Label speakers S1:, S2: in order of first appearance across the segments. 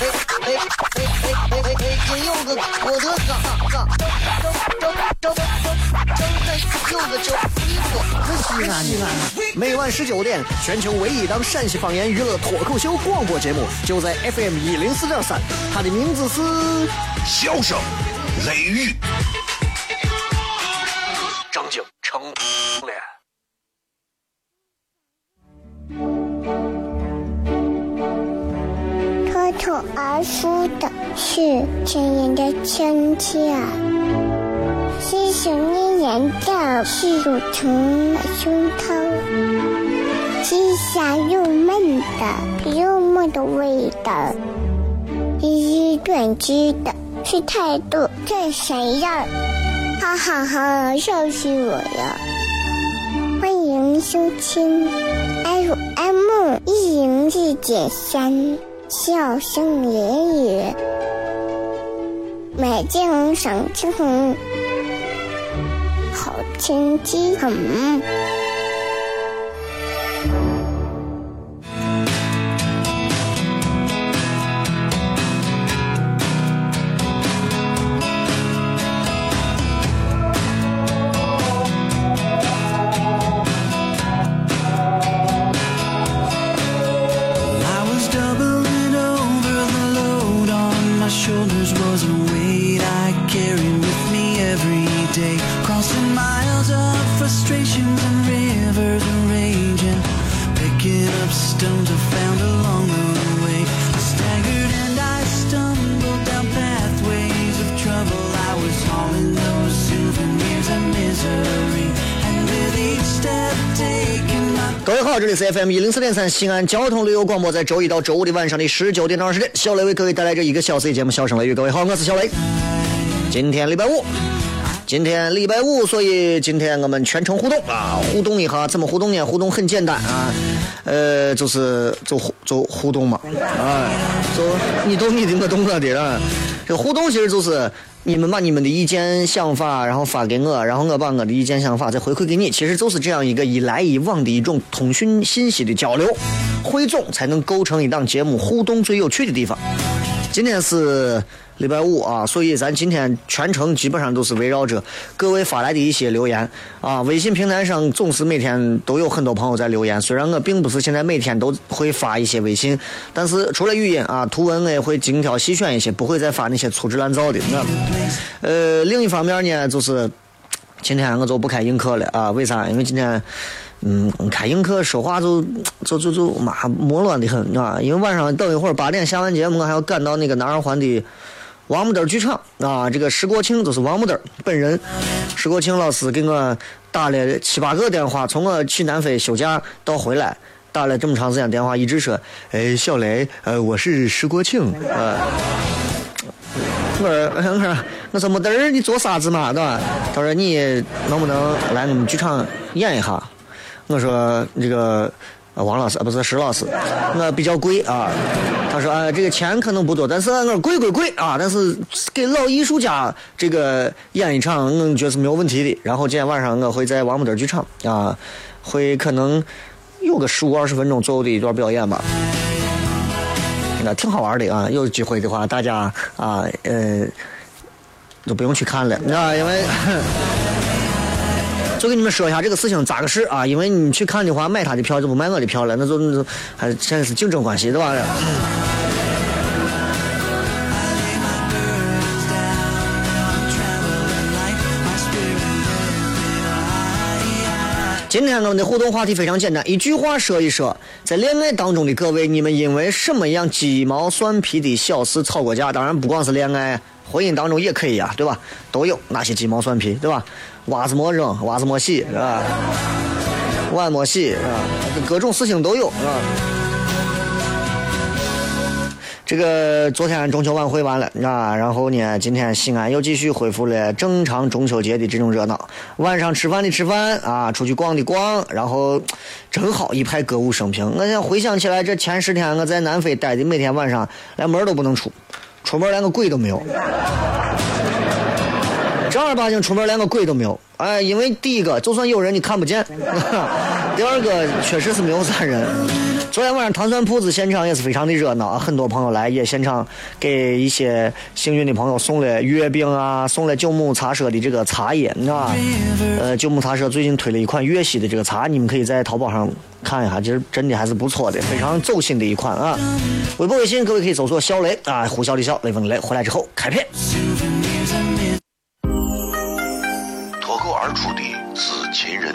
S1: 哎哎哎哎哎！金柚子，我的哥哥，周周周周周周柚子酒，你我可西安？每晚十九点，全球唯一档陕西方言娱乐脱口秀广播节目，就在 FM 一零四点三，它的名字是《
S2: 笑声雷雨》，
S3: 是亲人的亲切，是想念人的是乳虫的胸膛，是香又闷的幽默的味道，是短知的是态度这谁样？哈哈哈，笑死我了！欢迎收听 FM 一零四点三。笑声言语，买件赏晴好天气很。
S1: C F M 一零四点三西安交通旅游广播，在周一到周五的晚上的十九点到二十点，小雷为各位带来这一个小时的节目《笑声雷雨》。各位好，我是小雷。今天礼拜五，今天礼拜五，所以今天我们全程互动啊，互动一下，怎么互动呢？互动很简单啊，呃，就是就就互动嘛，啊，就你懂你的，我懂我的啊。这互动其实就是你们把你们的意见想法，然后发给我，然后我把我的意见想法再回馈给你，其实就是这样一个一来一往的一种通讯信息的交流，汇总才能构成一档节目互动最有趣的地方。今天是礼拜五啊，所以咱今天全程基本上都是围绕着各位发来的一些留言啊。微信平台上总是每天都有很多朋友在留言，虽然我并不是现在每天都会发一些微信，但是除了语音啊，图文我也会精挑细选一些，不会再发那些粗制滥造的。那呃，另一方面呢，就是今天我就不开映客了啊，为啥？因为今天。嗯，开映客说话就就就就妈磨乱的很啊！因为晚上等一会儿八点下完节目，我还要赶到那个南二环的王木墩剧场啊。这个石国庆就是王木墩本人，石国庆老师给我打了七八个电话，从我去南非休假到回来，打了这么长时间电话，一直说：“哎，小雷，呃，我是石国庆啊。”我说：“我说，我说木墩儿，你做啥子嘛？对吧？”他说：“你能不能来我们剧场演一下？”我说这个啊王老师啊，不是石老师，我比较贵啊。他说啊，这个钱可能不多，但是我贵贵贵啊，但是给老艺术家这个演一场，我觉得是没有问题的。然后今天晚上我会在王木墩剧场啊，会可能有个十五二十分钟左右的一段表演吧，那挺好玩的啊。有机会的话，大家啊呃都不用去看了，你知道因为。就跟你们说一下这个事情咋个事啊？因为你去看的话，买他的票就不买我的票了，那就那就还现在是竞争关系对吧？今天我们的互动话题非常简单，一句话说一说，在恋爱当中的各位，你们因为什么样鸡毛蒜皮的小事吵过架？当然不光是恋爱。婚姻当中也可以呀，对吧？都有那些鸡毛蒜皮，对吧？袜子没扔，袜子没洗，是吧？碗没洗，是吧？各种事情都有，是吧？这个昨天中秋晚会完了啊，然后呢，今天西安又继续恢复了正常中秋节的这种热闹。晚上吃饭的吃饭啊，出去逛的逛，然后正好一派歌舞升平。我想回想起来，这前十天我在南非待的，每天晚上连门都不能出，出门连个鬼都没有。正儿八经出门连个鬼都没有，哎，因为第一个就算有人你看不见，第二个确实是没有啥人。昨天晚上糖蒜铺子现场也是非常的热闹啊，很多朋友来也现场给一些幸运的朋友送了月饼啊，送了九牧茶社的这个茶叶，啊，呃，九牧茶社最近推了一款粤西的这个茶，你们可以在淘宝上看一下，其实真的还是不错的，非常走心的一款啊。微博、微信各位可以搜索小雷啊，呼啸的啸，雷锋的雷，回来之后开片。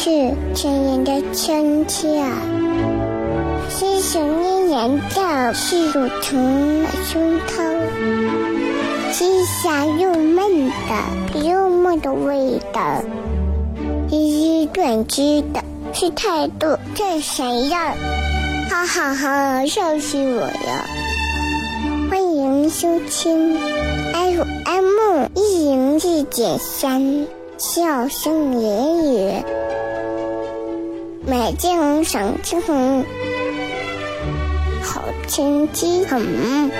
S3: 是亲人的亲切，是想念人的是乳虫的胸膛，是香又闷的幽默的味道，一是断肢的是态度这闪耀，哈哈哈，笑死我了！欢迎收听 FM 一零四点三，笑声言语。买金红，赏金红，好天气很。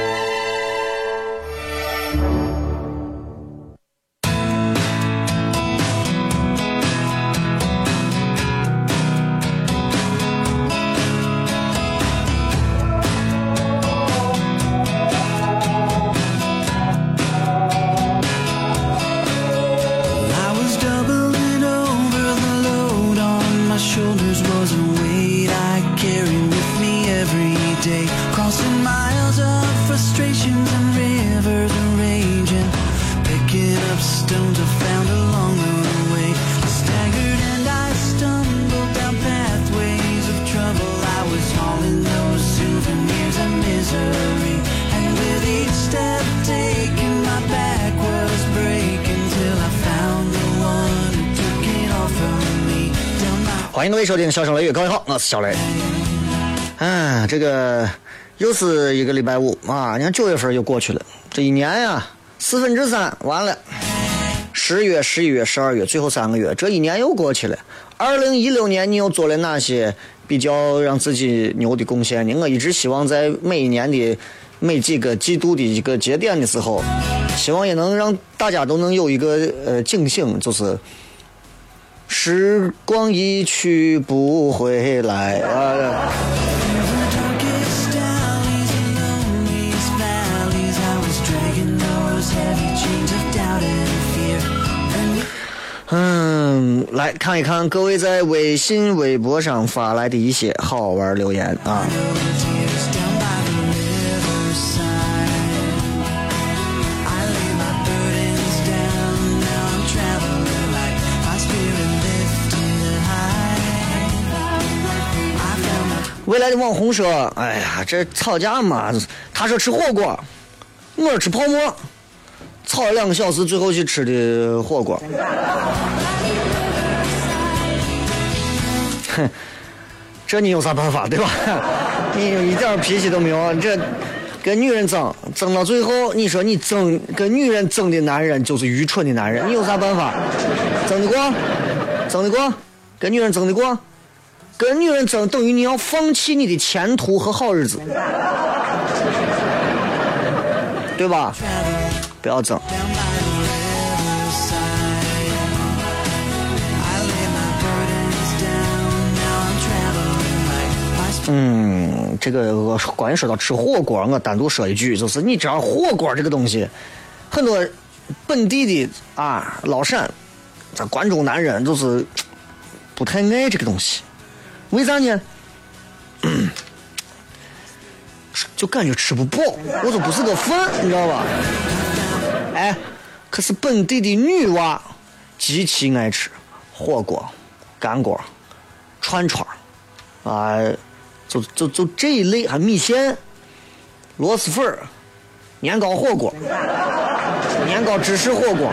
S1: 欢迎各位收听《笑声雷雨》，各位好，我是小雷。哎，这个又是一个礼拜五啊！你看九月份又过去了，这一年呀，四分之三完了。十月、十一月、十二月，最后三个月，这一年又过去了。二零一六年，你又做了哪些比较让自己牛的贡献呢？我一直希望在每一年的每几个季度的一个节点的时候，希望也能让大家都能有一个呃警醒，就是。时光一去不回来啊！来看一看各位在微信、微博上发来的一些好玩留言啊。未来的网红说：“哎呀，这吵架嘛，他说吃火锅，我说吃泡馍，吵了两个小时，最后去吃的火锅。这你有啥办法对吧？你一点脾气都没有，这跟女人争，争到最后，你说你争跟女人争的男人就是愚蠢的男人，你有啥办法？争得过？争得过？跟女人争得过？”跟女人争，等于你要放弃你的前途和好日子，对吧？不要争。嗯，这个关于说到吃火锅，我单独说一句，就是你知道火锅这个东西，很多本地的啊老陕，咱关中男人就是不太爱这个东西，为啥呢？就感觉吃不饱，我说不是个饭，你知道吧？哎，可是本地的女娃极其爱吃火锅、干锅、串串啊，就就就这一类，还米线、螺蛳粉儿、年糕火锅、年糕芝士火锅。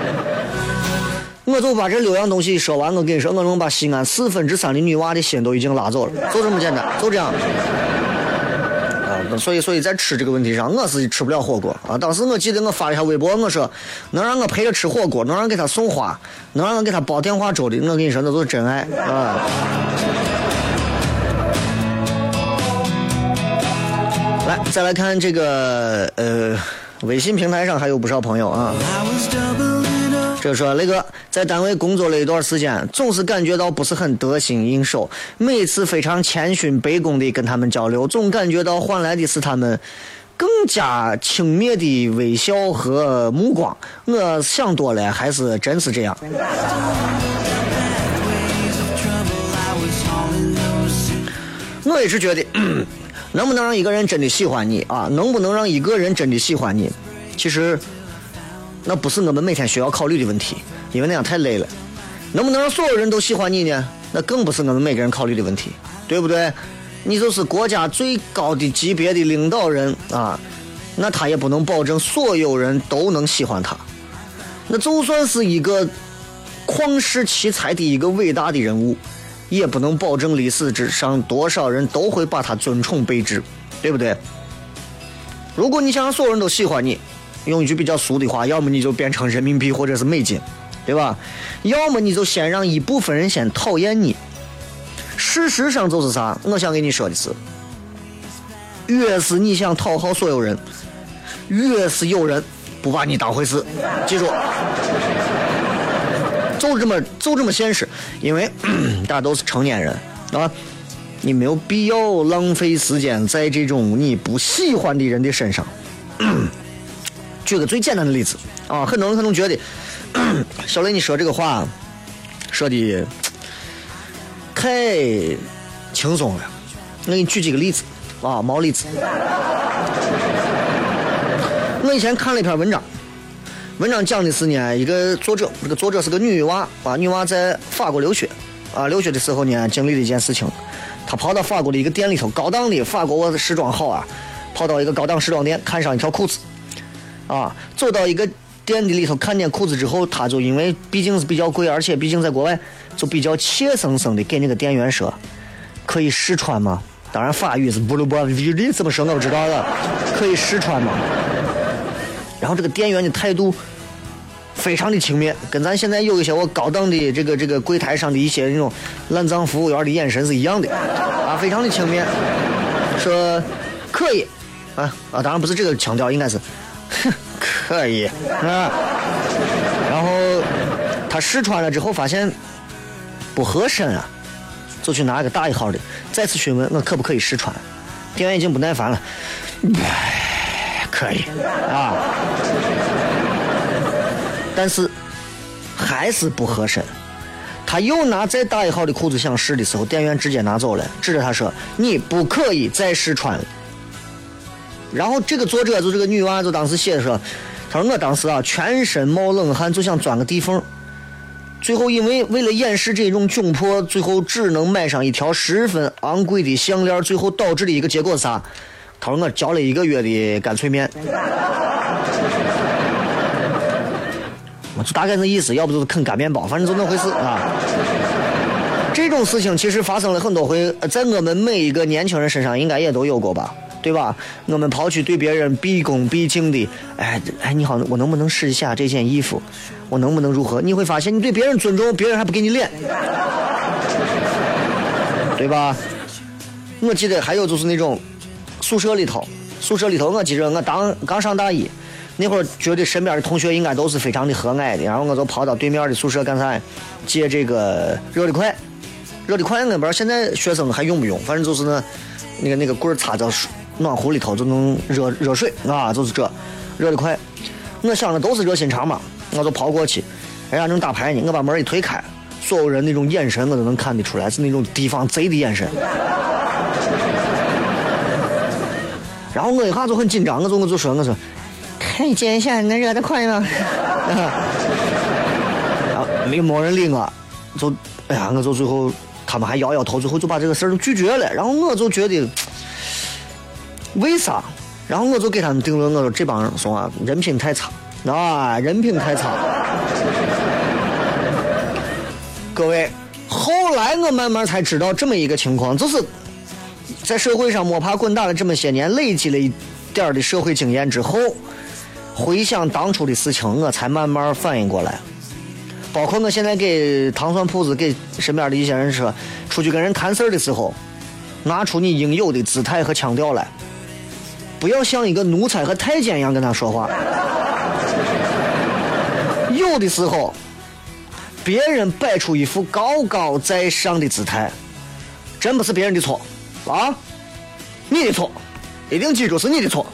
S1: 我就把这六样东西说完，我跟你说，我能把西安四分之三的女娃的心都已经拉走了，就这么简单，就这样啊。所以，所以在吃这个问题上，我是吃不了火锅啊。当时我记得我发了一下微博，我说能让我陪着吃火锅，能让给他送花，能让我给他煲电话粥的，我跟你说那都是真爱啊。来，再来看这个呃，微信平台上还有不少朋友啊。就说那个在单位工作了一段时间，总是感觉到不是很得心应手。每次非常谦逊卑躬的跟他们交流，总感觉到换来的是他们更加轻蔑的微笑和目光。我想多了，还是真是这样。我也是觉得，能不能让一个人真的喜欢你啊？能不能让一个人真的喜欢你？其实。那不是我们每天需要考虑的问题，因为那样太累了。能不能让所有人都喜欢你呢？那更不是我们每个人考虑的问题，对不对？你就是国家最高的级别的领导人啊，那他也不能保证所有人都能喜欢他。那就算是一个旷世奇才的一个伟大的人物，也不能保证历史之上多少人都会把他尊崇备至，对不对？如果你想让所有人都喜欢你。用一句比较俗的话，要么你就变成人民币或者是美金，对吧？要么你就先让一部分人先讨厌你。事实上就是啥？我想跟你说的是，越是你想讨好所有人，越是有人不把你当回事。记住，就这么就这么现实。因为 大家都是成年人，啊，你没有必要浪费时间在这种你不喜欢的人的身上。举个最简单的例子啊，很多人可能觉得 小雷你说这个话说的 太轻松了。我给你举几个例子啊，毛例子。我以前看了一篇文章，文章讲的是呢，一个作者，这个作者是个女娃啊，女娃在法国留学啊，留学的时候呢，经历了一件事情，她跑到法国的一个店里头，高档的法国时装好啊，跑到一个高档时装店，看上一条裤子。啊，走到一个店的里头，看见裤子之后，她就因为毕竟是比较贵，而且毕竟在国外，就比较怯生生的给那个店员说：“可以试穿吗？”当然法语是不鲁不语怎么说我不知道了，可以试穿吗？然后这个店员的态度非常的轻蔑，跟咱现在有一些我高档的这个这个柜台上的一些那种烂脏服务员的眼神是一样的，啊，非常的轻蔑，说可以，啊啊，当然不是这个强调，应该是。哼，可以啊。然后他试穿了之后发现不合身啊，就去拿个大一号的，再次询问我可不可以试穿。店员已经不耐烦了，可以啊，但是还是不合身。他又拿再大一号的裤子想试的时候，店员直接拿走了，指着他说：“你不可以再试穿了。”然后这个作者就这个女娃就当时写的说，她说我当时啊全身冒冷汗，就想钻个地缝。最后因为为了掩饰这种窘迫，最后只能买上一条十分昂贵的项链。最后导致的一个结果是啥？他说我嚼了一个月的干脆面。我就大概那意思，要不就是啃干面包，反正就那回事啊。这种事情其实发生了很多回，在我们每一个年轻人身上应该也都有过吧。对吧？我们抛去对别人毕恭毕敬的，哎哎，你好，我能不能试一下这件衣服？我能不能如何？你会发现，你对别人尊重，别人还不给你脸，对吧？我记得还有就是那种宿舍里头，宿舍里头，我记着我当刚上大一那会儿，觉得身边的同学应该都是非常的和蔼的，然后我就跑到对面的宿舍干啥？借这个热的快，热的快，我不知道现在学生还用不用，反正就是那。那个那个棍儿插到暖壶里头就能热热水啊，就是这，热的快。我想着都是热心肠嘛，我就跑过去，人家正打牌呢，我把门一推开，所有人那种眼神我都能看得出来，是那种提防贼的眼神。然后我一下就很紧张，我就我就说我说，看见一下那热得快吗？然后没没人理我，就哎呀，我就最后他们还摇摇头，最后就把这个事儿就拒绝了。然后我就觉得 为啥？然后我就给他们定论，我说这帮人说啊，人品太差啊，人品太差。各位，后来我慢慢才知道这么一个情况，就是。在社会上摸爬滚打了这么些年，累积了一点的社会经验之后，回想当初的事情，我才慢慢反应过来。包括我现在给糖蒜铺子、给身边的一些人说，出去跟人谈事儿的时候，拿出你应有的姿态和腔调来，不要像一个奴才和太监一样跟他说话。有的时候，别人摆出一副高高在上的姿态，真不是别人的错。啊，你的错，一定记住是你的错，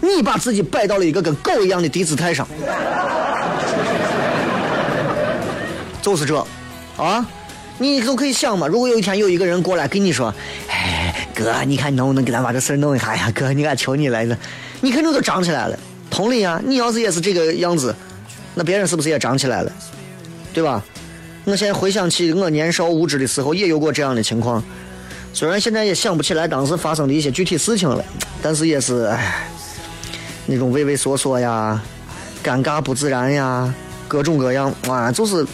S1: 你把自己摆到了一个跟狗一样的低姿态上，就是这，啊，你都可以想嘛，如果有一天有一个人过来跟你说，哎，哥，你看能不能给咱把这事弄一下呀？哥，你看求你了，你肯定都涨起来了。同理啊，你要是也是这个样子，那别人是不是也涨起来了？对吧？我现在回想起我年少无知的时候，也有过这样的情况。虽然现在也想不起来当时发生的一些具体事情了，但是也是唉，那种畏畏缩缩呀、尴尬不自然呀，各种各样啊，就是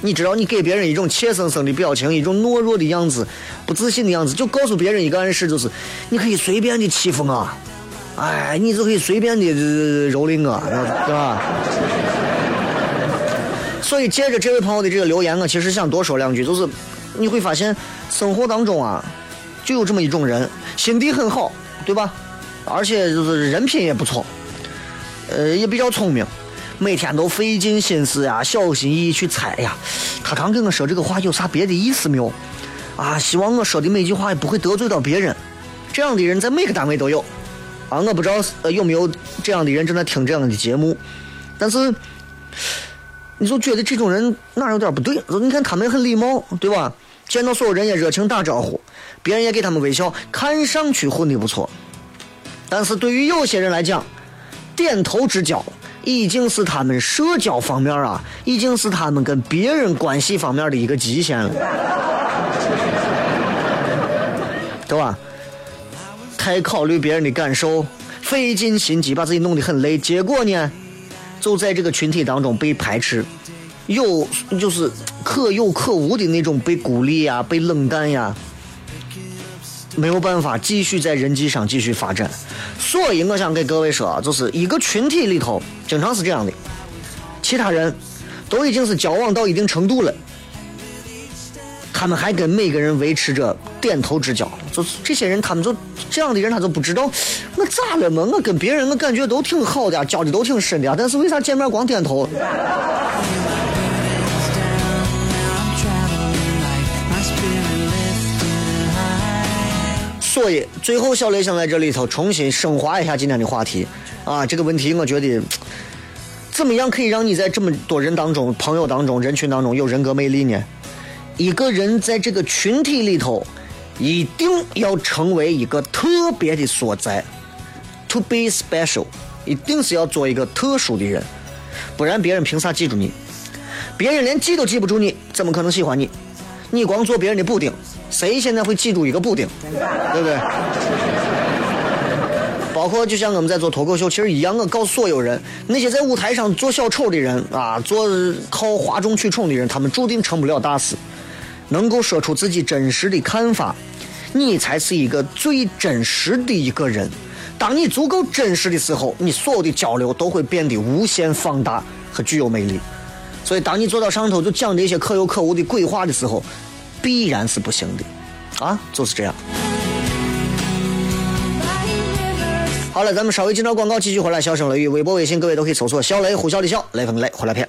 S1: 你知道，你给别人一种怯生生的表情，一种懦弱的样子、不自信的样子，就告诉别人一个暗示，就是你可以随便的欺负我，哎，你就可以随便的蹂躏我，对吧？所以借着这位朋友的这个留言，我其实想多说两句，就是你会发现。生活当中啊，就有这么一种人，心地很好，对吧？而且就是人品也不错，呃，也比较聪明，每天都费尽心思呀，小心翼翼去猜呀。他刚跟我说这个话有啥别的意思没有？啊，希望我说的每句话也不会得罪到别人。这样的人在每个单位都有。啊，我不知道呃有没有这样的人正在听这样的节目，但是你就觉得这种人哪有点不对？你看他们很礼貌，对吧？见到所有人也热情打招呼，别人也给他们微笑，看上去混的不错。但是对于有些人来讲，点头之交已经是他们社交方面啊，已经是他们跟别人关系方面的一个极限了，对吧？太考虑别人的感受，费尽心机把自己弄得很累，结果呢，就在这个群体当中被排斥。有就是可有可无的那种被孤立呀，被冷淡呀，没有办法继续在人际上继续发展。所以我想给各位说，就是一个群体里头经常是这样的，其他人都已经是交往到一定程度了，他们还跟每个人维持着点头之交。就是这些人，他们就这样的人，他就不知道我咋了嘛？我跟别人我感觉都挺好的，交的都挺深的，但是为啥见面光点头？所以，最后小雷想在这里头重新升华一下今天的话题啊！这个问题，我觉得怎么样可以让你在这么多人当中、朋友当中、人群当中有人格魅力呢？一个人在这个群体里头，一定要成为一个特别的所在，to be special，一定是要做一个特殊的人，不然别人凭啥记住你？别人连记都记不住你，怎么可能喜欢你？你光做别人的补丁，谁现在会记住一个补丁，对不对？包括就像我们在做脱口秀，其实一样。我告诉所有人，那些在舞台上做小丑的人啊，做靠哗众取宠的人，他们注定成不了大事。能够说出自己真实的看法，你才是一个最真实的一个人。当你足够真实的时候，你所有的交流都会变得无限放大和具有魅力。所以，当你坐到上头就讲这些可有可无的鬼话的时候，必然是不行的，啊，就是这样。好了，咱们稍微进到广告，继续回来。笑声雷雨，微博、微信，各位都可以搜索“小雷”，呼啸的笑，雷锋雷，回来片。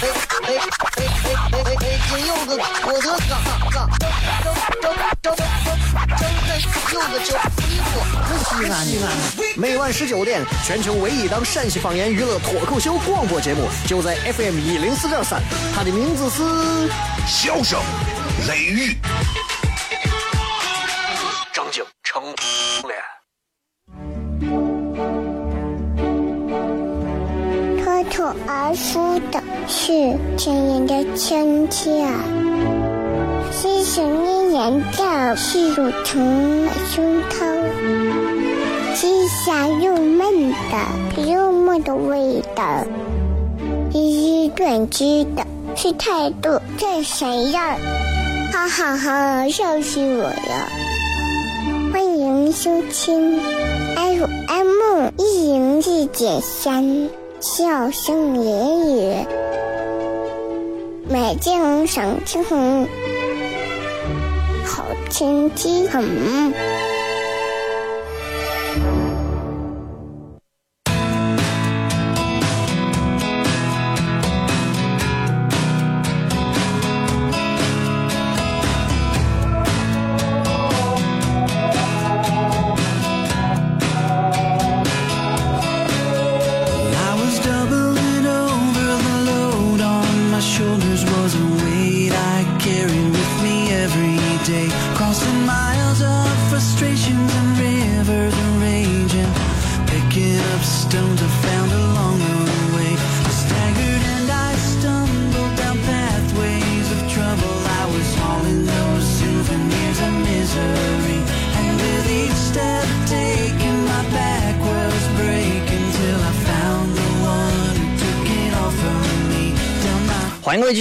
S1: 哎哎哎哎哎哎哎！金柚子，我的个个，周周周周周周柚子酒，西安西安西安。每晚十九点，全球唯一档陕西方言娱乐脱口秀广播节目，就在 FM 一零四点三，它的名字是《
S2: 笑声雷雨》。
S1: 张景成脸。
S3: 脱口而出的是亲人的亲切，细细腻黏的是乳虫的胸膛，是香又闷的幽默的味道，一一断句的是态度这谁呀？哈哈哈，笑死我了！欢迎收听 FM 一零四点三。笑声言语，美景赏晴好天气很。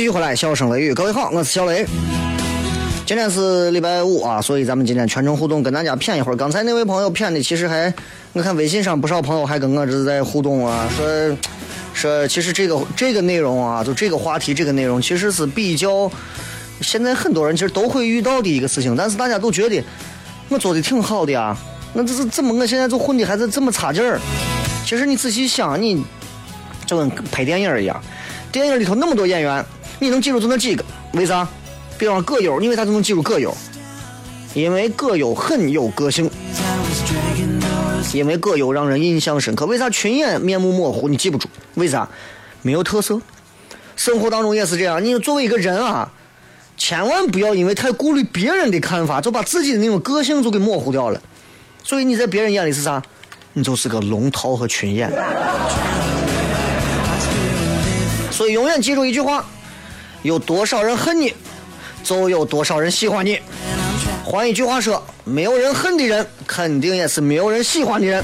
S1: 续回来，笑声雷雨，各位好，我是小雷。今天是礼拜五啊，所以咱们今天全程互动，跟大家谝一会儿。刚才那位朋友谝的，其实还，我看微信上不少朋友还跟我这在互动啊，说说其实这个这个内容啊，就这个话题这个内容，其实是比较现在很多人其实都会遇到的一个事情，但是大家都觉得我做的挺好的呀，那这是怎么我现在就混的还是这么差劲儿？其实你仔细想，你就跟拍电影一样。电影里头那么多演员，你能记住就那几个？为啥？比方葛优，你为啥就能记住葛优？因为葛优很有个性，因为葛优让人印象深刻。为啥群演面目模糊，你记不住？为啥？没有特色。生活当中也是这样，你作为一个人啊，千万不要因为太顾虑别人的看法，就把自己的那种个性就给模糊掉了。所以你在别人眼里是啥？你就是个龙套和群演。所以永远记住一句话：有多少人恨你，就有多少人喜欢你。换一句话说，没有人恨的人，肯定也是没有人喜欢的人。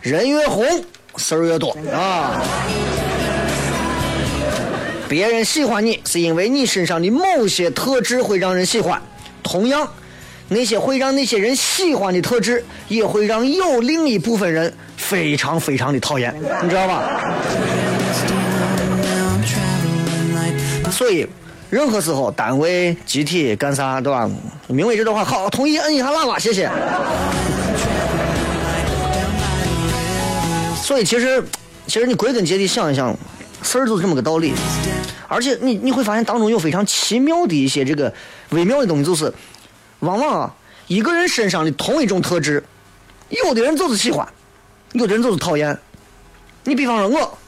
S1: 人越红，事儿越多啊！别人喜欢你，是因为你身上的某些特质会让人喜欢。同样，那些会让那些人喜欢的特质，也会让有另一部分人非常非常的讨厌，你知道吧？所以，任何时候，单位、集体干啥，对吧？明伟这段话好，同意摁一下喇叭，谢谢。所以，其实，其实你归根结底想一想，事儿就是这么个道理。而且，你你会发现当中有非常奇妙的一些这个微妙的东西，就是往往啊，一个人身上的同一种特质，有的人就是喜欢，有的人就是讨厌。你比方说我。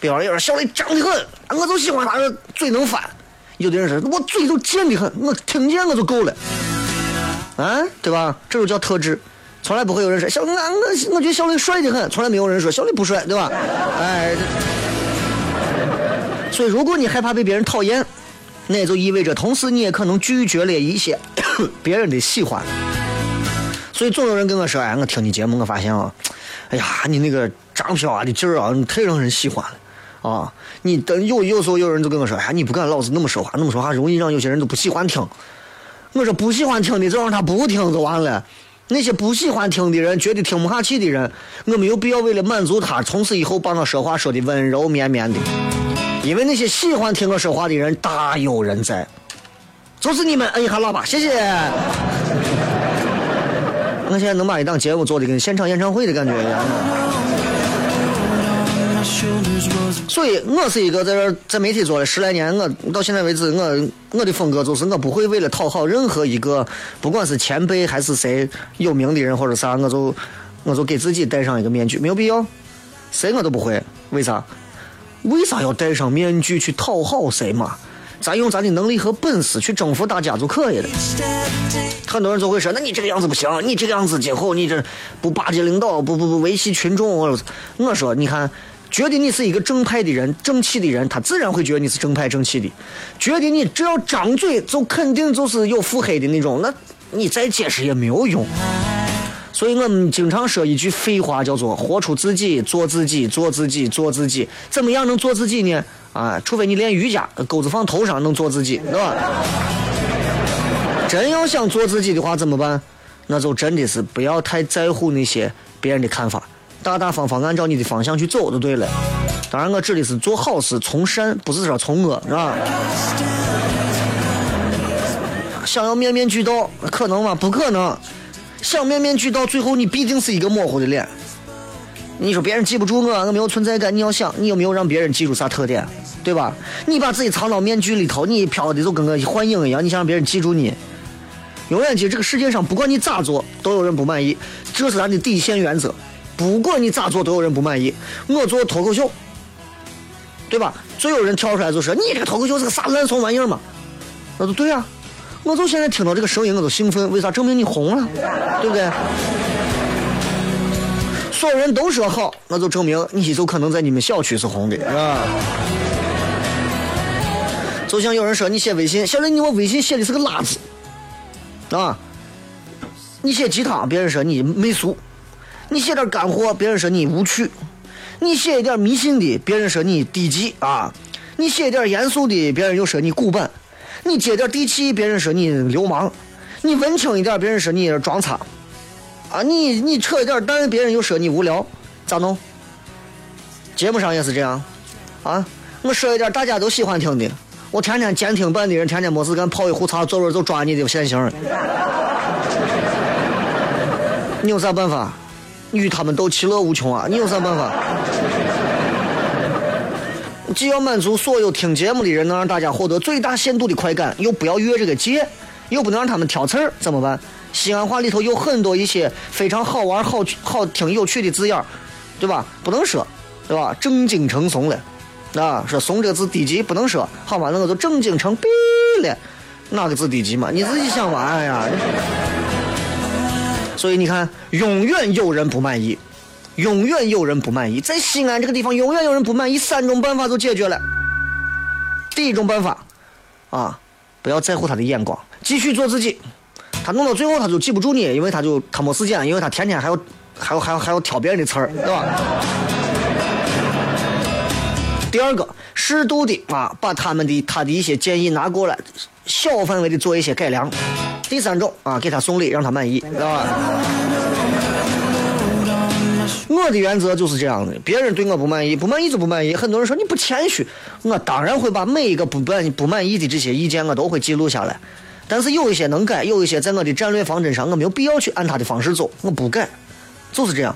S1: 比方有人小雷脏的很，我就喜欢他嘴能翻。有的人说我嘴就贱的很，我听见我就够了，啊，对吧？这就叫特质。从来不会有人说小雷，我我觉得小雷帅的很，从来没有人说小雷不帅，对吧？哎，所以如果你害怕被别人讨厌，那也就意味着同时你也可能拒绝了一些 别人的喜欢。所以总有人跟我说，哎，我听你节目，我发现啊，哎呀，你那个张飘啊的劲儿啊，太让人喜欢了。啊，你等有有时候有人就跟我说，哎，你不敢老是那么说话，那么说话容易让有些人都不喜欢听。我说不喜欢听的就让他不听就完了，那些不喜欢听的人，觉得听不下去的人，我没有必要为了满足他，从此以后把我说话说的温柔绵绵的。因为那些喜欢听我说话的人大有人在，就是你们摁一下喇叭，谢谢。我现在能把一档节目做的跟现场演唱会的感觉一样。所以，我是一个在这在媒体做了十来年，我到现在为止，我我的风格就是我不会为了讨好任何一个，不管是前辈还是谁有名的人或者啥，我就我就给自己戴上一个面具，没有必要，谁我都不会。为啥？为啥要戴上面具去讨好谁嘛？咱用咱的能力和本事去征服大家就可以了。很多人就会说：“那你这个样子不行，你这个样子今后你这不巴结领导，不不不维系群众。”我说：“你看，觉得你是一个正派的人、正气的人，他自然会觉得你是正派正气的。觉得你只要张嘴就肯定就是有腹黑的那种，那你再解释也没有用。所以我们经常说一句废话，叫做‘活出自己，做自己，做自己，做自己’。怎么样能做自己呢？”啊，除非你练瑜伽，钩子放头上能做自己，对吧？真要想做自己的话，怎么办？那就真的是不要太在乎那些别人的看法，大大方方按照你的方向去走就对了。当然，我指的是做好事从善，不是说从恶，是吧？想要面面俱到，可能吗？不可能。想面面俱到，最后你必定是一个模糊的脸。你说别人记不住我，我没有存在感。你要想，你有没有让别人记住啥特点，对吧？你把自己藏到面具里头，你飘的就跟个幻影一样。你想让别人记住你，永远记这个世界上，不管你咋做，都有人不满意。这是咱的底线原则。不管你咋做，都有人不满意。我做脱口秀，对吧？最有人跳出来就说：“你这个脱口秀是个啥烂怂玩意儿嘛？”那就对啊。我就现在听到这个声音，我都兴奋。为啥？证明你红了，对不对？所有人都说好，那就证明你就可能在你们小区是红的，啊。就像有人说你写微信，现在，你我微信写的是个垃圾，啊！你写鸡汤，别人说你媚俗；你写点干货，别人说你无趣；你写一点迷信的，别人说你低级啊！你写一点严肃的，别人又说你古板；你接点地气，别人说你流氓；你文青一点，别人说你装叉。啊，你你扯一点淡，别人又说你无聊，咋弄？节目上也是这样，啊，我说一点大家都喜欢听的，我天天监听版的人天天没事干泡一壶茶，坐会就抓你的现行。你有啥办法？与他们斗，其乐无穷啊！你有啥办法？既要满足所有听节目的人，能让大家获得最大限度的快感，又不要越这个界，又不能让他们挑刺儿，怎么办？西安话里头有很多一些非常好玩、好好听、有趣的字眼对吧？不能说，对吧？正经成怂了，啊，说怂这个字低级，不能说，好吧？那我就正经成逼了，哪个字低级嘛？你自己想玩呀。所以你看，永远有人不满意，永远有人不满意，在西安这个地方，永远有人不满意。三种办法就解决了。第一种办法，啊，不要在乎他的眼光，继续做自己。他弄到最后，他就记不住你，因为他就他没时间，因为他天天还要还要还要还要挑别人的刺儿，对吧？第二个，适度的啊，把他们的他的一些建议拿过来，小范围的做一些改良。第三种啊，给他送礼，让他满意，知道吧？我的原则就是这样的，别人对我不满意，不满意就不满意。很多人说你不谦虚，我当然会把每一个不满不满意的这些意见，我都会记录下来。但是有一些能改，有一些在我的战略方针上，我没有必要去按他的方式走，我不改，就是这样。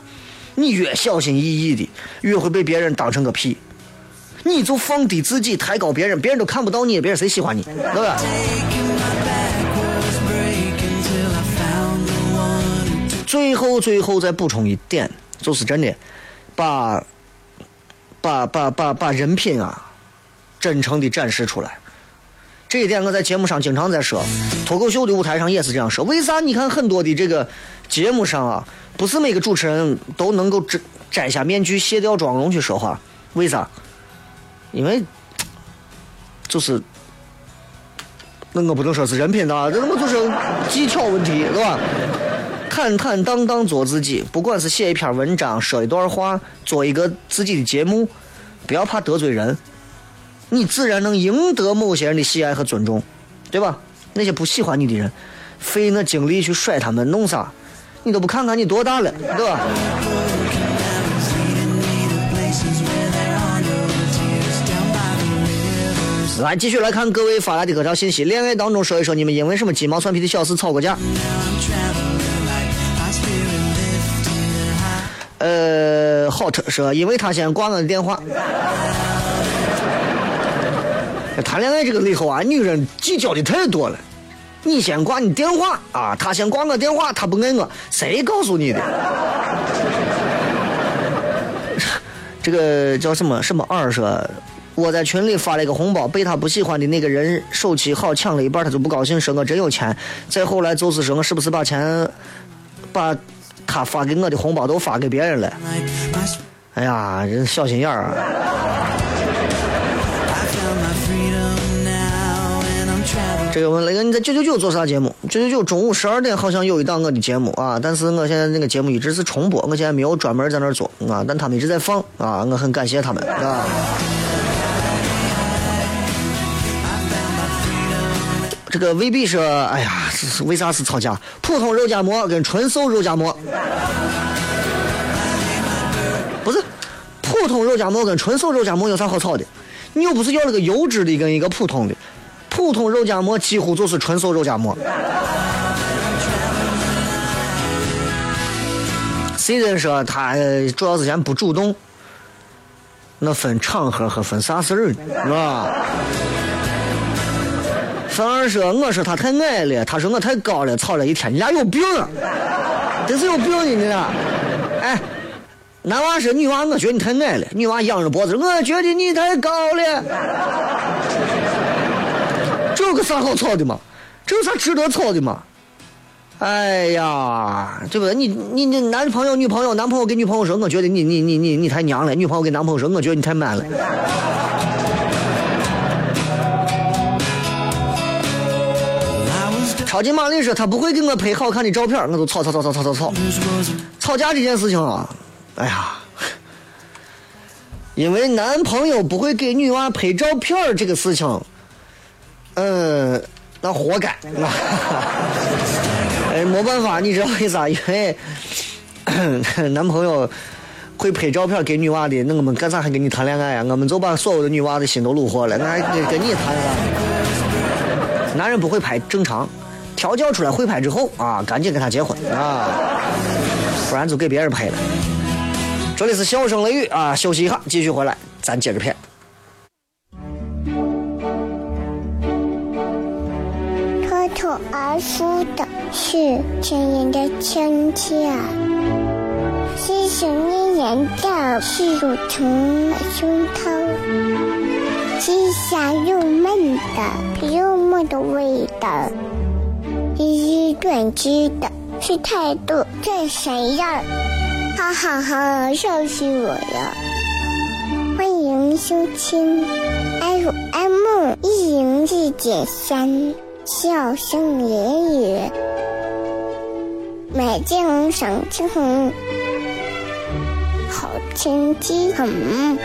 S1: 你越小心翼翼的，越会被别人当成个屁。你就放低自己，抬高别人，别人都看不到你，别人谁喜欢你，对吧？最后，最后再补充一点，就是真的，把，把把把把人品啊，真诚的展示出来。这一点我在节目上经常在说，脱口秀的舞台上也是这样说。为啥？你看很多的这个节目上啊，不是每个主持人都能够摘摘下面具、卸掉妆容去说话。为啥？因为就是那我不能说是人品的，这他妈就是技巧问题，是吧？坦坦荡荡做自己，不管是写一篇文章、说一段话、做一个自己的节目，不要怕得罪人。你自然能赢得某些人的喜爱和尊重，对吧？那些不喜欢你的人，费那精力去甩他们弄啥？你都不看看你多大了，对吧？来，继续来看各位发来的各条信息。恋爱当中说一说你们因为什么鸡毛蒜皮的小事吵过架？呃好特说，因为他先挂我的电话。谈恋爱这个里头啊，女人计较的太多了。你先挂你电话啊，他先挂我电话，他不爱我，谁告诉你的？这个叫什么什么二说。我在群里发了一个红包，被他不喜欢的那个人手气好抢了一半，他就不高兴，说我真有钱。再后来就是说我是不是把钱，把他发给我的红包都发给别人了？哎呀，人小心眼儿啊！这个问雷哥，你在九九九做啥节目？九九九中午十二点好像有一档我的节目啊，但是我现在那个节目一直是重播，我现在没有专门在那儿做啊，但他们一直在放啊，我很感谢他们啊。这个未必说，哎呀，是是为啥是吵架？普通肉夹馍跟纯瘦肉夹馍，不是普通肉夹馍跟纯瘦肉夹馍有啥好吵的？你又不是要了个优质的跟一个普通的，普通肉夹馍几乎就是纯瘦肉夹馍。谁人说他主要是先不主动？那分场合和分啥事儿是吧？反而说我说他太矮了，他说我太高了，吵了一天，你俩有病啊！真是有病你俩！哎，男娃说女娃，我觉得你太矮了。女娃仰着脖子，我觉得你太高了。这有个啥好吵的嘛？这有啥值得吵的嘛？哎呀，对不对？你你你男朋友女朋友男朋友跟女朋友说，我觉得你你你你你太娘了。女朋友跟男朋友说，我觉得你太 man 了。超级玛丽说他不会给我拍好看的照片，我就吵吵吵吵吵吵吵。吵架这件事情啊，哎呀，因为男朋友不会给女娃拍照片这个事情，嗯，那活该。哎，没办法，你知道为啥？因为 男朋友会拍照片给女娃的，那我们干啥还跟你谈恋爱啊？我们就把所有的女娃的心都虏获了，那还跟你谈啥？男人不会拍，正常。调教出来会拍之后啊，赶紧跟他结婚啊，不然就给别人拍了。这里是笑声雷雨啊，休息一下，继续回来，咱接着片。
S3: 脱口而出的是亲人的亲切，细细念念的是乳虫胸膛，细香又闷的又闷的味道。一一断机的是态度，这谁呀？哈哈哈，笑死我了！欢迎收听 FM 一零四点三，笑声言语，美景赏晴好天气很。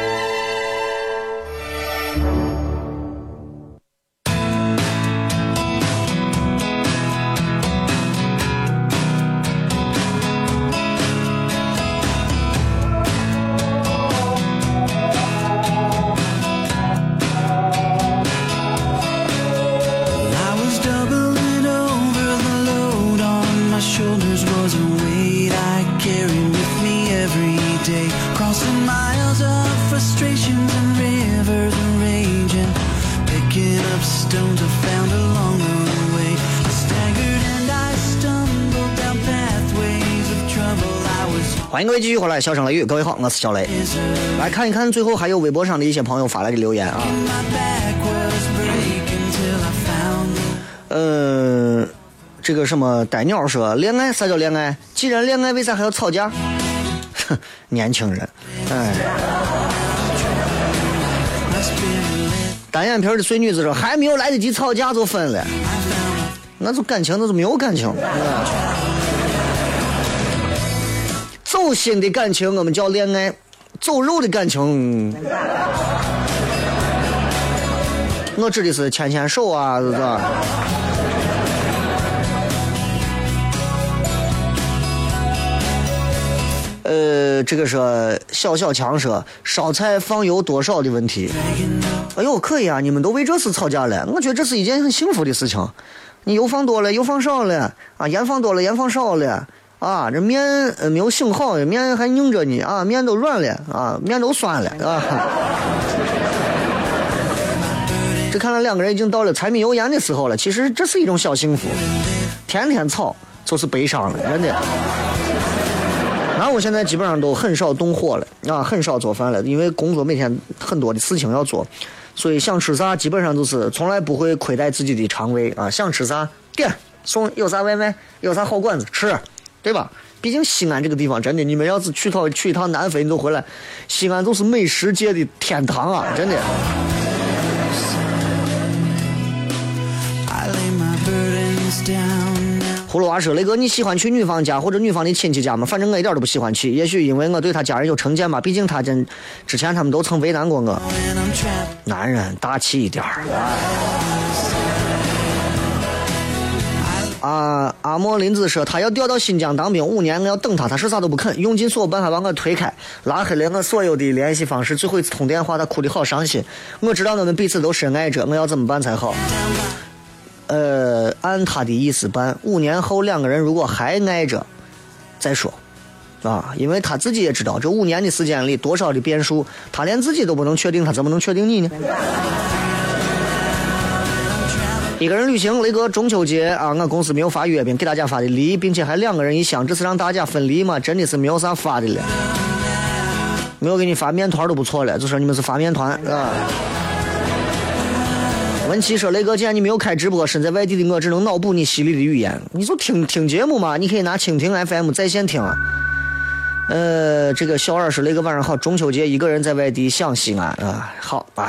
S1: 欢迎各位继续回来，笑声雷雨，各位好，我是小雷。来看一看最后还有微博上的一些朋友发来的留言啊。嗯，这个什么呆鸟说，恋爱啥叫恋爱？既然恋爱，为啥还要吵架？哼，年轻人，哎。单眼皮的碎女子说，还没有来得及吵架就分了，那就感情，那就没有感情。嗯走心的感情我们叫恋爱，走肉的感情，我指的是牵牵手啊，是吧？呃，这个说小小强说烧菜放油多少的问题。哎呦，可以啊！你们都为这事吵架了，我觉得这是一件很幸福的事情。你油放多了，油放少了啊；盐放多了，盐放少了啊。这面没有醒好，面还拧着呢啊，面都软了啊，面都酸了啊。这看来两个人已经到了柴米油盐的时候了。其实这是一种小幸福，天天吵就是悲伤了，真的。那我现在基本上都很少动火了啊，很少做饭了，因为工作每天很多的事情要做，所以想吃啥基本上都是从来不会亏待自己的肠胃啊，想吃啥点送，有啥外卖，有啥好馆子吃，对吧？毕竟西安这个地方真的，你们要是去趟去一趟南非，你都回来，西安就是美食界的天堂啊，真的。葫芦娃说：“雷哥，你喜欢去女方家或者女方的亲戚家吗？反正我一点都不喜欢去。也许因为我对他家人有成见吧。毕竟他真之前他们都曾为难过我。男人大气一点儿。”啊，阿莫林子说他要调到新疆当兵五年，我要等他，他说啥都不肯，用尽所有办法把我推开，拉黑了我所有的联系方式。最后一次通电话，他哭得好伤心。我知道我们彼此都深爱着，我要怎么办才好？呃，按他的意思办。五年后两个人如果还爱着，再说，啊，因为他自己也知道，这五年的时间里多少的变数，他连自己都不能确定，他怎么能确定你呢？一个人旅行，雷哥中秋节啊，我公司没有发月饼，给大家发的梨，并且还两个人一箱，这是让大家分梨吗？真的是没有啥发的了，没有给你发面团都不错了，就说你们是发面团啊。文琪说：“雷哥，既然你没有开直播，身在外地的我只能脑补你犀利的语言。你就听听节目嘛，你可以拿蜻蜓 FM 在线听。呃，这个小二说：雷哥晚上好，中秋节一个人在外地想西安啊，好吧。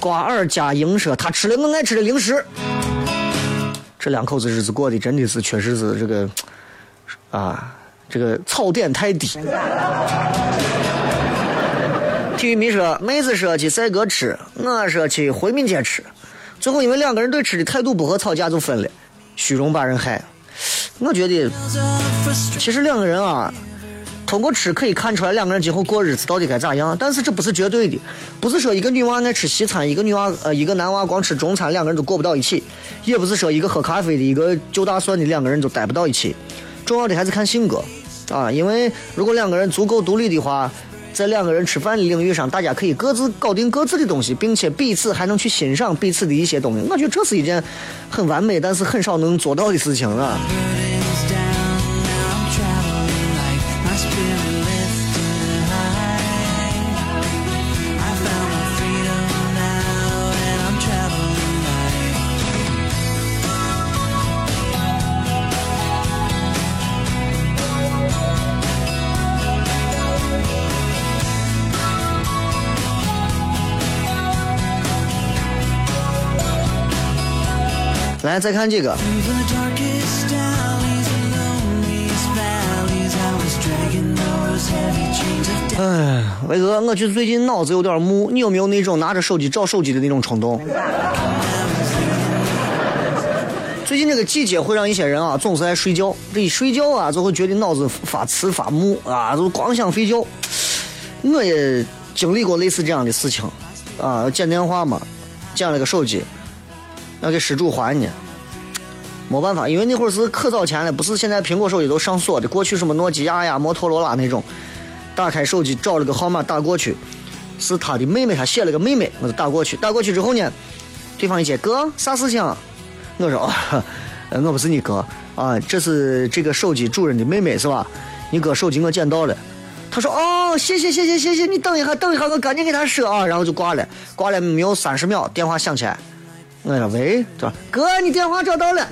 S1: 瓜尔佳莹说：他吃了我爱吃的零食。这两口子日子过得真的是，确实是这个啊，这个槽点太低。”体育迷说：“妹子说去赛格吃，我说去回民街吃，最后因为两个人对吃的态度不合，吵架就分了。虚荣把人害。我觉得，其实两个人啊，通过吃可以看出来两个人今后过日子到底该咋样。但是这不是绝对的，不是说一个女娃爱吃西餐，一个女娃呃一个男娃光吃中餐，两个人都过不到一起；也不是说一个喝咖啡的，一个就大蒜的，两个人就待不到一起。重要的还是看性格啊，因为如果两个人足够独立的话。”在两个人吃饭的领域上，大家可以各自搞定各自的东西，并且彼此还能去欣赏彼此的一些东西。我觉得这是一件很完美，但是很少能做到的事情啊。再看这个。哎，伟哥，我觉最近脑子有点木，你有没有那种拿着手机找手机的那种冲动？最近这个季节会让一些人啊，总是爱睡觉，这一睡觉啊，就会觉得脑子发迟发木啊，就光想睡觉。我也经历过类似这样的事情，啊，接电话嘛，捡了个手机。要给失主还呢，没办法，因为那会儿是可早前了，不是现在苹果手机都上锁的。过去什么诺基亚呀、摩托罗拉那种，打开手机找了个号码打过去，是他的妹妹，他写了个妹妹，我就打过去。打过去之后呢，对方一接，哥，啥事情？我说，我不是你哥啊，这是这个手机主人的妹妹是吧？你哥手机我捡到了。他说，哦，谢谢谢谢谢谢，你等一下等一下，我赶紧给 他说啊，然后就挂了，挂了没有三十秒，电话响起来。我说喂，这哥，你电话找到了。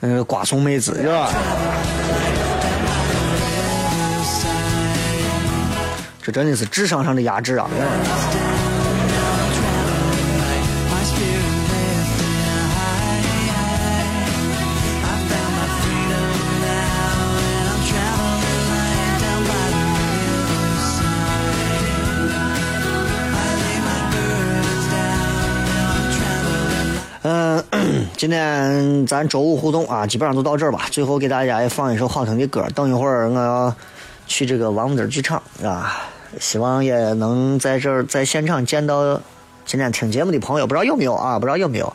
S1: 嗯，瓜怂妹子是吧？这真的是智商上的压制啊！今天咱周五互动啊，基本上都到这儿吧。最后给大家也放一首好听的歌。等一会儿我要去这个王府井剧场啊，希望也能在这儿在现场见到今天听节目的朋友。不知道有没有啊？不知道有没有？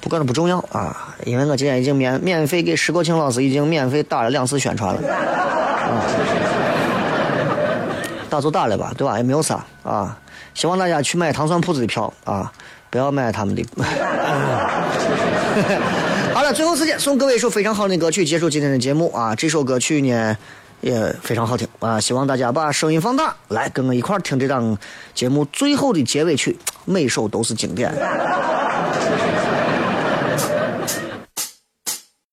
S1: 不过那不重要啊，因为我今天已经免免费给石国庆老师已经免费打了两次宣传了啊，打就打了吧，对吧？也没有啥啊。希望大家去买糖蒜铺子的票啊。不要买他们的。好了，最后时间送各位一首非常好的歌曲，结束今天的节目啊！这首歌曲呢也非常好听啊，希望大家把声音放大，来跟我一块儿听这档节目最后的结尾曲，每首都是经典。